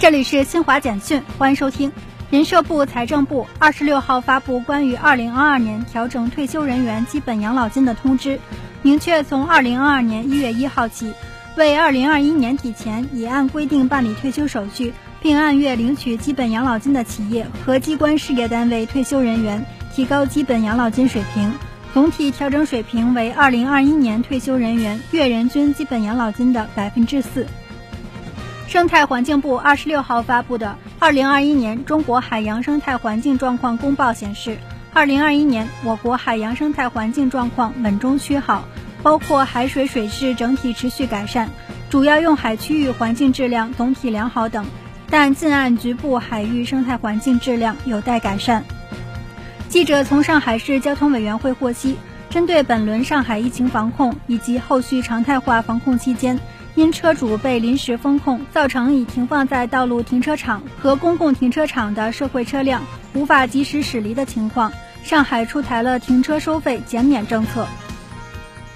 这里是新华简讯，欢迎收听。人社部、财政部二十六号发布关于二零二二年调整退休人员基本养老金的通知，明确从二零二二年一月一号起，为二零二一年底前已按规定办理退休手续并按月领取基本养老金的企业和机关事业单位退休人员，提高基本养老金水平，总体调整水平为二零二一年退休人员月人均基本养老金的百分之四。生态环境部二十六号发布的《二零二一年中国海洋生态环境状况公报》显示，二零二一年我国海洋生态环境状况稳中趋好，包括海水水质整体持续改善，主要用海区域环境质量总体良好等，但近岸局部海域生态环境质量有待改善。记者从上海市交通委员会获悉，针对本轮上海疫情防控以及后续常态化防控期间。因车主被临时封控，造成已停放在道路停车场和公共停车场的社会车辆无法及时驶离的情况，上海出台了停车收费减免政策。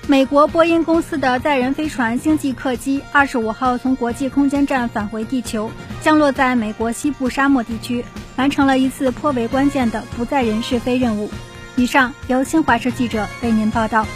美国波音公司的载人飞船星际客机二十五号从国际空间站返回地球，降落在美国西部沙漠地区，完成了一次颇为关键的不载人试飞任务。以上由新华社记者为您报道。